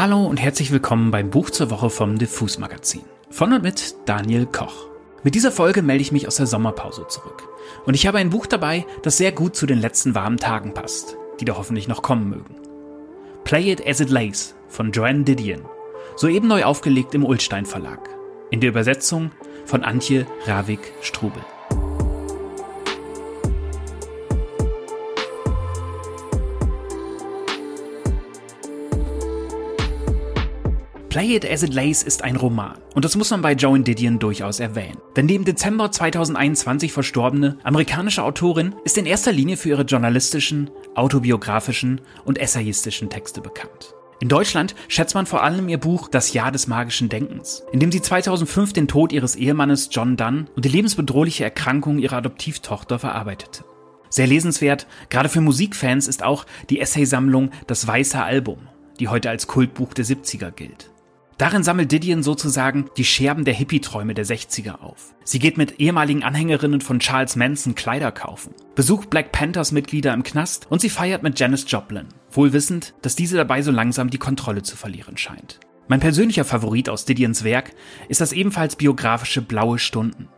Hallo und herzlich willkommen beim Buch zur Woche vom Diffus Magazin. Von und mit Daniel Koch. Mit dieser Folge melde ich mich aus der Sommerpause zurück. Und ich habe ein Buch dabei, das sehr gut zu den letzten warmen Tagen passt, die da hoffentlich noch kommen mögen. Play It As It Lays von Joanne Didion. Soeben neu aufgelegt im Ulstein Verlag. In der Übersetzung von Antje Ravik-Strubel. Play It As It Lays ist ein Roman. Und das muss man bei Joan Didion durchaus erwähnen. Denn die im Dezember 2021 verstorbene amerikanische Autorin ist in erster Linie für ihre journalistischen, autobiografischen und essayistischen Texte bekannt. In Deutschland schätzt man vor allem ihr Buch Das Jahr des magischen Denkens, in dem sie 2005 den Tod ihres Ehemannes John Dunn und die lebensbedrohliche Erkrankung ihrer Adoptivtochter verarbeitete. Sehr lesenswert, gerade für Musikfans, ist auch die Essaysammlung Das Weiße Album, die heute als Kultbuch der 70er gilt. Darin sammelt Didion sozusagen die Scherben der Hippie-Träume der 60er auf. Sie geht mit ehemaligen Anhängerinnen von Charles Manson Kleider kaufen, besucht Black Panthers Mitglieder im Knast und sie feiert mit Janis Joplin, wohl wissend, dass diese dabei so langsam die Kontrolle zu verlieren scheint. Mein persönlicher Favorit aus Didions Werk ist das ebenfalls biografische Blaue Stunden.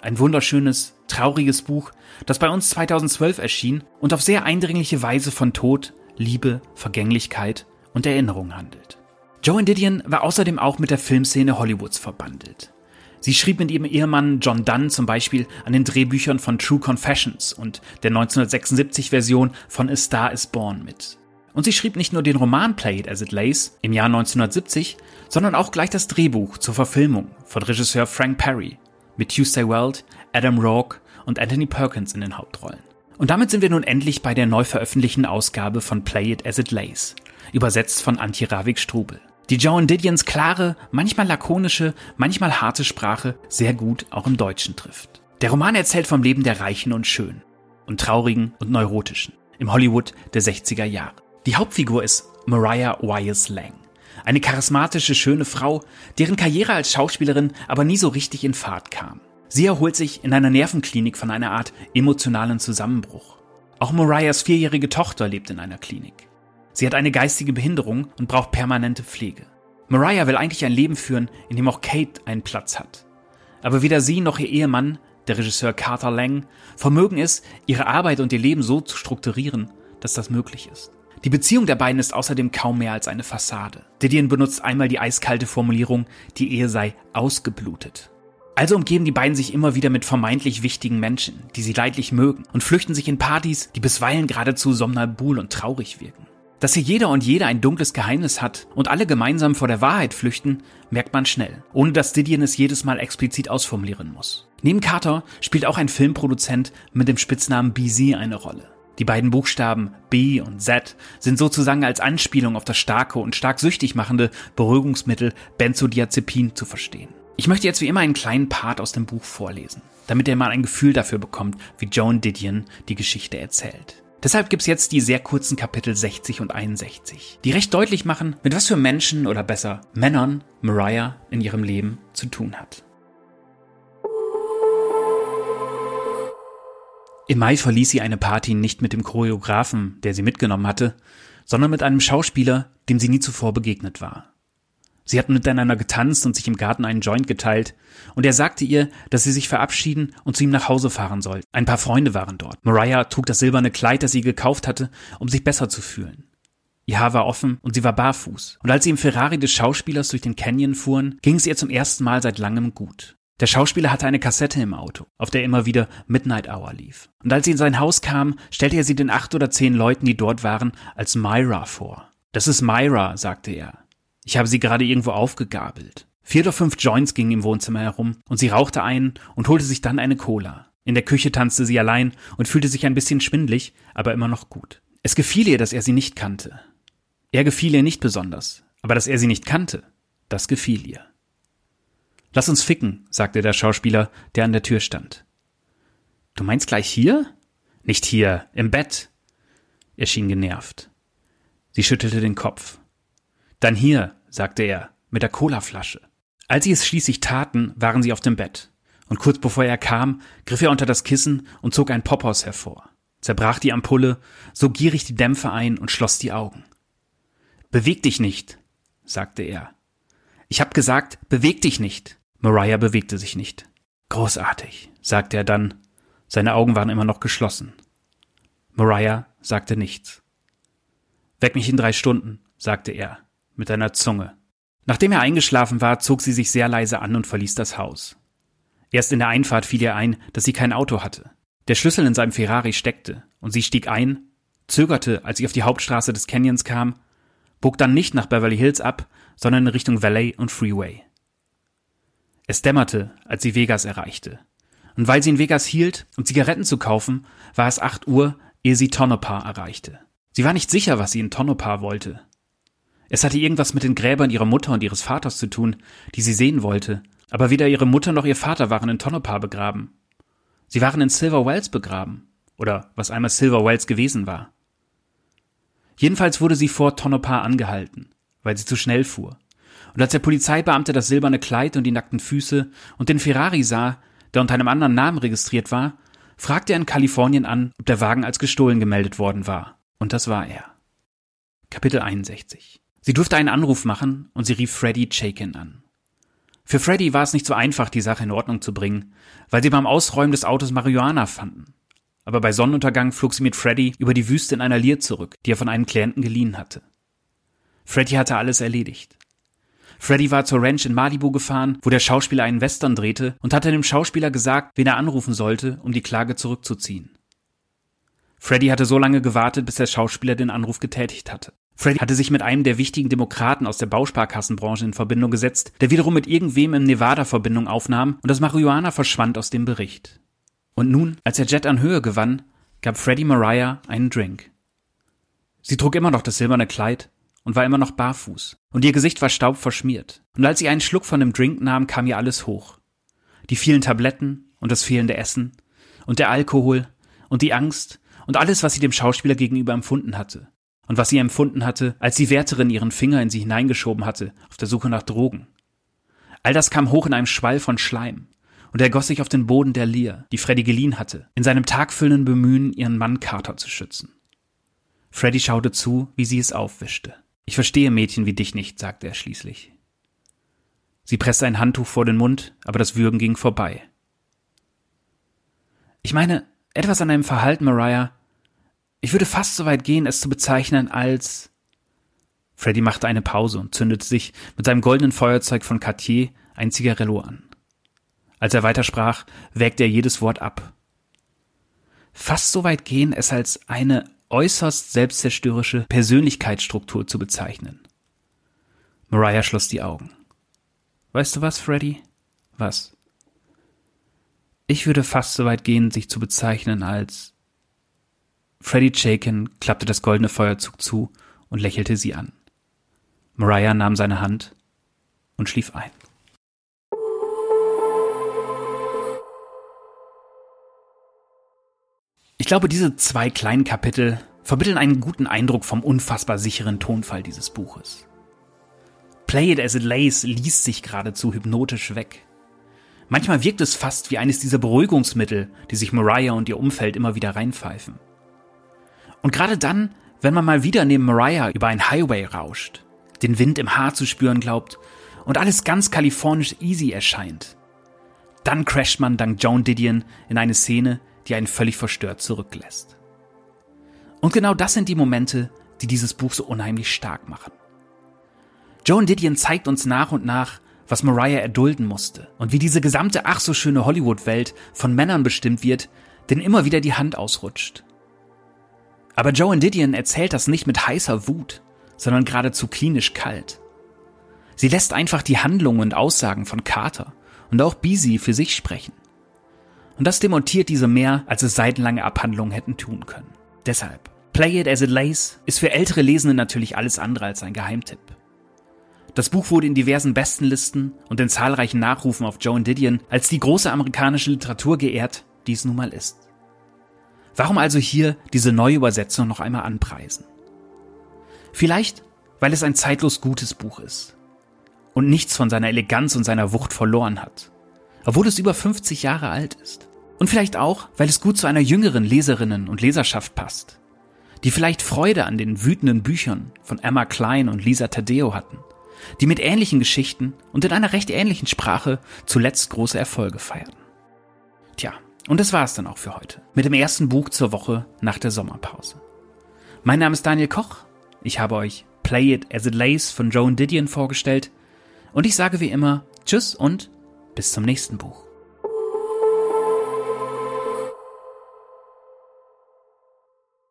Ein wunderschönes, trauriges Buch, das bei uns 2012 erschien und auf sehr eindringliche Weise von Tod, Liebe, Vergänglichkeit und Erinnerung handelt. Joan Didion war außerdem auch mit der Filmszene Hollywoods verbandelt. Sie schrieb mit ihrem Ehemann John Dunn zum Beispiel an den Drehbüchern von True Confessions und der 1976-Version von A Star is Born mit. Und sie schrieb nicht nur den Roman Play It As It Lays im Jahr 1970, sondern auch gleich das Drehbuch zur Verfilmung von Regisseur Frank Perry mit Tuesday Weld, Adam Rourke und Anthony Perkins in den Hauptrollen. Und damit sind wir nun endlich bei der neu veröffentlichten Ausgabe von Play It As It Lays, übersetzt von Antje Ravik-Strubel die Joan Didions klare, manchmal lakonische, manchmal harte Sprache sehr gut auch im Deutschen trifft. Der Roman erzählt vom Leben der Reichen und Schönen und Traurigen und Neurotischen im Hollywood der 60er Jahre. Die Hauptfigur ist Mariah Wyers Lang. Eine charismatische, schöne Frau, deren Karriere als Schauspielerin aber nie so richtig in Fahrt kam. Sie erholt sich in einer Nervenklinik von einer Art emotionalen Zusammenbruch. Auch Mariahs vierjährige Tochter lebt in einer Klinik. Sie hat eine geistige Behinderung und braucht permanente Pflege. Mariah will eigentlich ein Leben führen, in dem auch Kate einen Platz hat. Aber weder sie noch ihr Ehemann, der Regisseur Carter Lang, vermögen es, ihre Arbeit und ihr Leben so zu strukturieren, dass das möglich ist. Die Beziehung der beiden ist außerdem kaum mehr als eine Fassade. Didion benutzt einmal die eiskalte Formulierung, die Ehe sei ausgeblutet. Also umgeben die beiden sich immer wieder mit vermeintlich wichtigen Menschen, die sie leidlich mögen, und flüchten sich in Partys, die bisweilen geradezu somnambul und traurig wirken. Dass hier jeder und jede ein dunkles Geheimnis hat und alle gemeinsam vor der Wahrheit flüchten, merkt man schnell, ohne dass Didion es jedes Mal explizit ausformulieren muss. Neben Carter spielt auch ein Filmproduzent mit dem Spitznamen BZ eine Rolle. Die beiden Buchstaben B und Z sind sozusagen als Anspielung auf das starke und stark süchtig machende Beruhigungsmittel Benzodiazepin zu verstehen. Ich möchte jetzt wie immer einen kleinen Part aus dem Buch vorlesen, damit ihr mal ein Gefühl dafür bekommt, wie Joan Didion die Geschichte erzählt. Deshalb gibt's jetzt die sehr kurzen Kapitel 60 und 61, die recht deutlich machen, mit was für Menschen oder besser Männern Mariah in ihrem Leben zu tun hat. Im Mai verließ sie eine Party nicht mit dem Choreografen, der sie mitgenommen hatte, sondern mit einem Schauspieler, dem sie nie zuvor begegnet war. Sie hatten miteinander getanzt und sich im Garten einen Joint geteilt, und er sagte ihr, dass sie sich verabschieden und zu ihm nach Hause fahren soll. Ein paar Freunde waren dort. Mariah trug das silberne Kleid, das sie gekauft hatte, um sich besser zu fühlen. Ihr Haar war offen und sie war barfuß. Und als sie im Ferrari des Schauspielers durch den Canyon fuhren, ging es ihr zum ersten Mal seit langem gut. Der Schauspieler hatte eine Kassette im Auto, auf der immer wieder Midnight Hour lief. Und als sie in sein Haus kam, stellte er sie den acht oder zehn Leuten, die dort waren, als Myra vor. Das ist Myra, sagte er. Ich habe sie gerade irgendwo aufgegabelt. Vier oder fünf Joints gingen im Wohnzimmer herum und sie rauchte einen und holte sich dann eine Cola. In der Küche tanzte sie allein und fühlte sich ein bisschen schwindlig, aber immer noch gut. Es gefiel ihr, dass er sie nicht kannte. Er gefiel ihr nicht besonders, aber dass er sie nicht kannte, das gefiel ihr. Lass uns ficken, sagte der Schauspieler, der an der Tür stand. Du meinst gleich hier? Nicht hier, im Bett. Er schien genervt. Sie schüttelte den Kopf. Dann hier, sagte er, mit der Colaflasche. Als sie es schließlich taten, waren sie auf dem Bett. Und kurz bevor er kam, griff er unter das Kissen und zog ein Pophaus hervor, zerbrach die Ampulle, sog gierig die Dämpfe ein und schloss die Augen. Beweg dich nicht, sagte er. Ich hab gesagt, beweg dich nicht. Mariah bewegte sich nicht. Großartig, sagte er dann. Seine Augen waren immer noch geschlossen. Mariah sagte nichts. Weck mich in drei Stunden, sagte er, mit einer Zunge. Nachdem er eingeschlafen war, zog sie sich sehr leise an und verließ das Haus. Erst in der Einfahrt fiel ihr ein, dass sie kein Auto hatte. Der Schlüssel in seinem Ferrari steckte, und sie stieg ein, zögerte, als sie auf die Hauptstraße des Canyons kam, bog dann nicht nach Beverly Hills ab, sondern in Richtung Valley und Freeway. Es dämmerte, als sie Vegas erreichte. Und weil sie in Vegas hielt, um Zigaretten zu kaufen, war es acht Uhr, ehe sie Tonopah erreichte. Sie war nicht sicher, was sie in Tonopah wollte. Es hatte irgendwas mit den Gräbern ihrer Mutter und ihres Vaters zu tun, die sie sehen wollte, aber weder ihre Mutter noch ihr Vater waren in Tonopah begraben. Sie waren in Silver Wells begraben, oder was einmal Silver Wells gewesen war. Jedenfalls wurde sie vor Tonopah angehalten, weil sie zu schnell fuhr. Und als der Polizeibeamte das silberne Kleid und die nackten Füße und den Ferrari sah, der unter einem anderen Namen registriert war, fragte er in Kalifornien an, ob der Wagen als gestohlen gemeldet worden war. Und das war er. Kapitel 61 Sie durfte einen Anruf machen und sie rief Freddy Chaikin an. Für Freddy war es nicht so einfach, die Sache in Ordnung zu bringen, weil sie beim Ausräumen des Autos Marihuana fanden. Aber bei Sonnenuntergang flog sie mit Freddy über die Wüste in einer Lear zurück, die er von einem Klienten geliehen hatte. Freddy hatte alles erledigt. Freddy war zur Ranch in Malibu gefahren, wo der Schauspieler einen Western drehte und hatte dem Schauspieler gesagt, wen er anrufen sollte, um die Klage zurückzuziehen. Freddy hatte so lange gewartet, bis der Schauspieler den Anruf getätigt hatte. Freddy hatte sich mit einem der wichtigen Demokraten aus der Bausparkassenbranche in Verbindung gesetzt, der wiederum mit irgendwem im Nevada Verbindung aufnahm und das Marihuana verschwand aus dem Bericht. Und nun, als der Jet an Höhe gewann, gab Freddy Mariah einen Drink. Sie trug immer noch das silberne Kleid und war immer noch barfuß, und ihr Gesicht war staubverschmiert. Und als sie einen Schluck von dem Drink nahm, kam ihr alles hoch. Die vielen Tabletten und das fehlende Essen und der Alkohol und die Angst und alles, was sie dem Schauspieler gegenüber empfunden hatte und was sie empfunden hatte, als die Wärterin ihren Finger in sie hineingeschoben hatte, auf der Suche nach Drogen. All das kam hoch in einem Schwall von Schleim, und er goss sich auf den Boden der Lear, die Freddy geliehen hatte, in seinem tagfüllenden Bemühen, ihren Mann Carter zu schützen. Freddy schaute zu, wie sie es aufwischte. Ich verstehe Mädchen wie dich nicht, sagte er schließlich. Sie presste ein Handtuch vor den Mund, aber das Würgen ging vorbei. Ich meine, etwas an deinem Verhalten, Mariah, ich würde fast so weit gehen, es zu bezeichnen als. Freddy machte eine Pause und zündete sich mit seinem goldenen Feuerzeug von Cartier ein Zigarello an. Als er weitersprach, wägte er jedes Wort ab. Fast so weit gehen, es als eine äußerst selbstzerstörerische Persönlichkeitsstruktur zu bezeichnen. Mariah schloss die Augen. Weißt du was, Freddy? Was? Ich würde fast so weit gehen, sich zu bezeichnen als Freddy Chaikin klappte das goldene Feuerzug zu und lächelte sie an. Mariah nahm seine Hand und schlief ein. Ich glaube, diese zwei kleinen Kapitel vermitteln einen guten Eindruck vom unfassbar sicheren Tonfall dieses Buches. Play It As It Lays liest sich geradezu hypnotisch weg. Manchmal wirkt es fast wie eines dieser Beruhigungsmittel, die sich Mariah und ihr Umfeld immer wieder reinpfeifen. Und gerade dann, wenn man mal wieder neben Mariah über ein Highway rauscht, den Wind im Haar zu spüren glaubt und alles ganz kalifornisch easy erscheint, dann crasht man dank Joan Didion in eine Szene, die einen völlig verstört zurücklässt. Und genau das sind die Momente, die dieses Buch so unheimlich stark machen. Joan Didion zeigt uns nach und nach, was Mariah erdulden musste und wie diese gesamte ach so schöne Hollywood-Welt von Männern bestimmt wird, denen immer wieder die Hand ausrutscht aber Joan Didion erzählt das nicht mit heißer Wut, sondern geradezu klinisch kalt. Sie lässt einfach die Handlungen und Aussagen von Carter und auch Beasy für sich sprechen. Und das demontiert diese mehr, als es seitenlange Abhandlungen hätten tun können. Deshalb, Play It As It Lays ist für ältere Lesende natürlich alles andere als ein Geheimtipp. Das Buch wurde in diversen Bestenlisten und in zahlreichen Nachrufen auf Joan Didion als die große amerikanische Literatur geehrt, die es nun mal ist. Warum also hier diese neue Übersetzung noch einmal anpreisen? Vielleicht, weil es ein zeitlos gutes Buch ist und nichts von seiner Eleganz und seiner Wucht verloren hat, obwohl es über 50 Jahre alt ist. Und vielleicht auch, weil es gut zu einer jüngeren Leserinnen und Leserschaft passt, die vielleicht Freude an den wütenden Büchern von Emma Klein und Lisa Tadeo hatten, die mit ähnlichen Geschichten und in einer recht ähnlichen Sprache zuletzt große Erfolge feierten. Tja, und das war es dann auch für heute, mit dem ersten Buch zur Woche nach der Sommerpause. Mein Name ist Daniel Koch, ich habe euch Play It As It Lays von Joan Didion vorgestellt und ich sage wie immer Tschüss und bis zum nächsten Buch.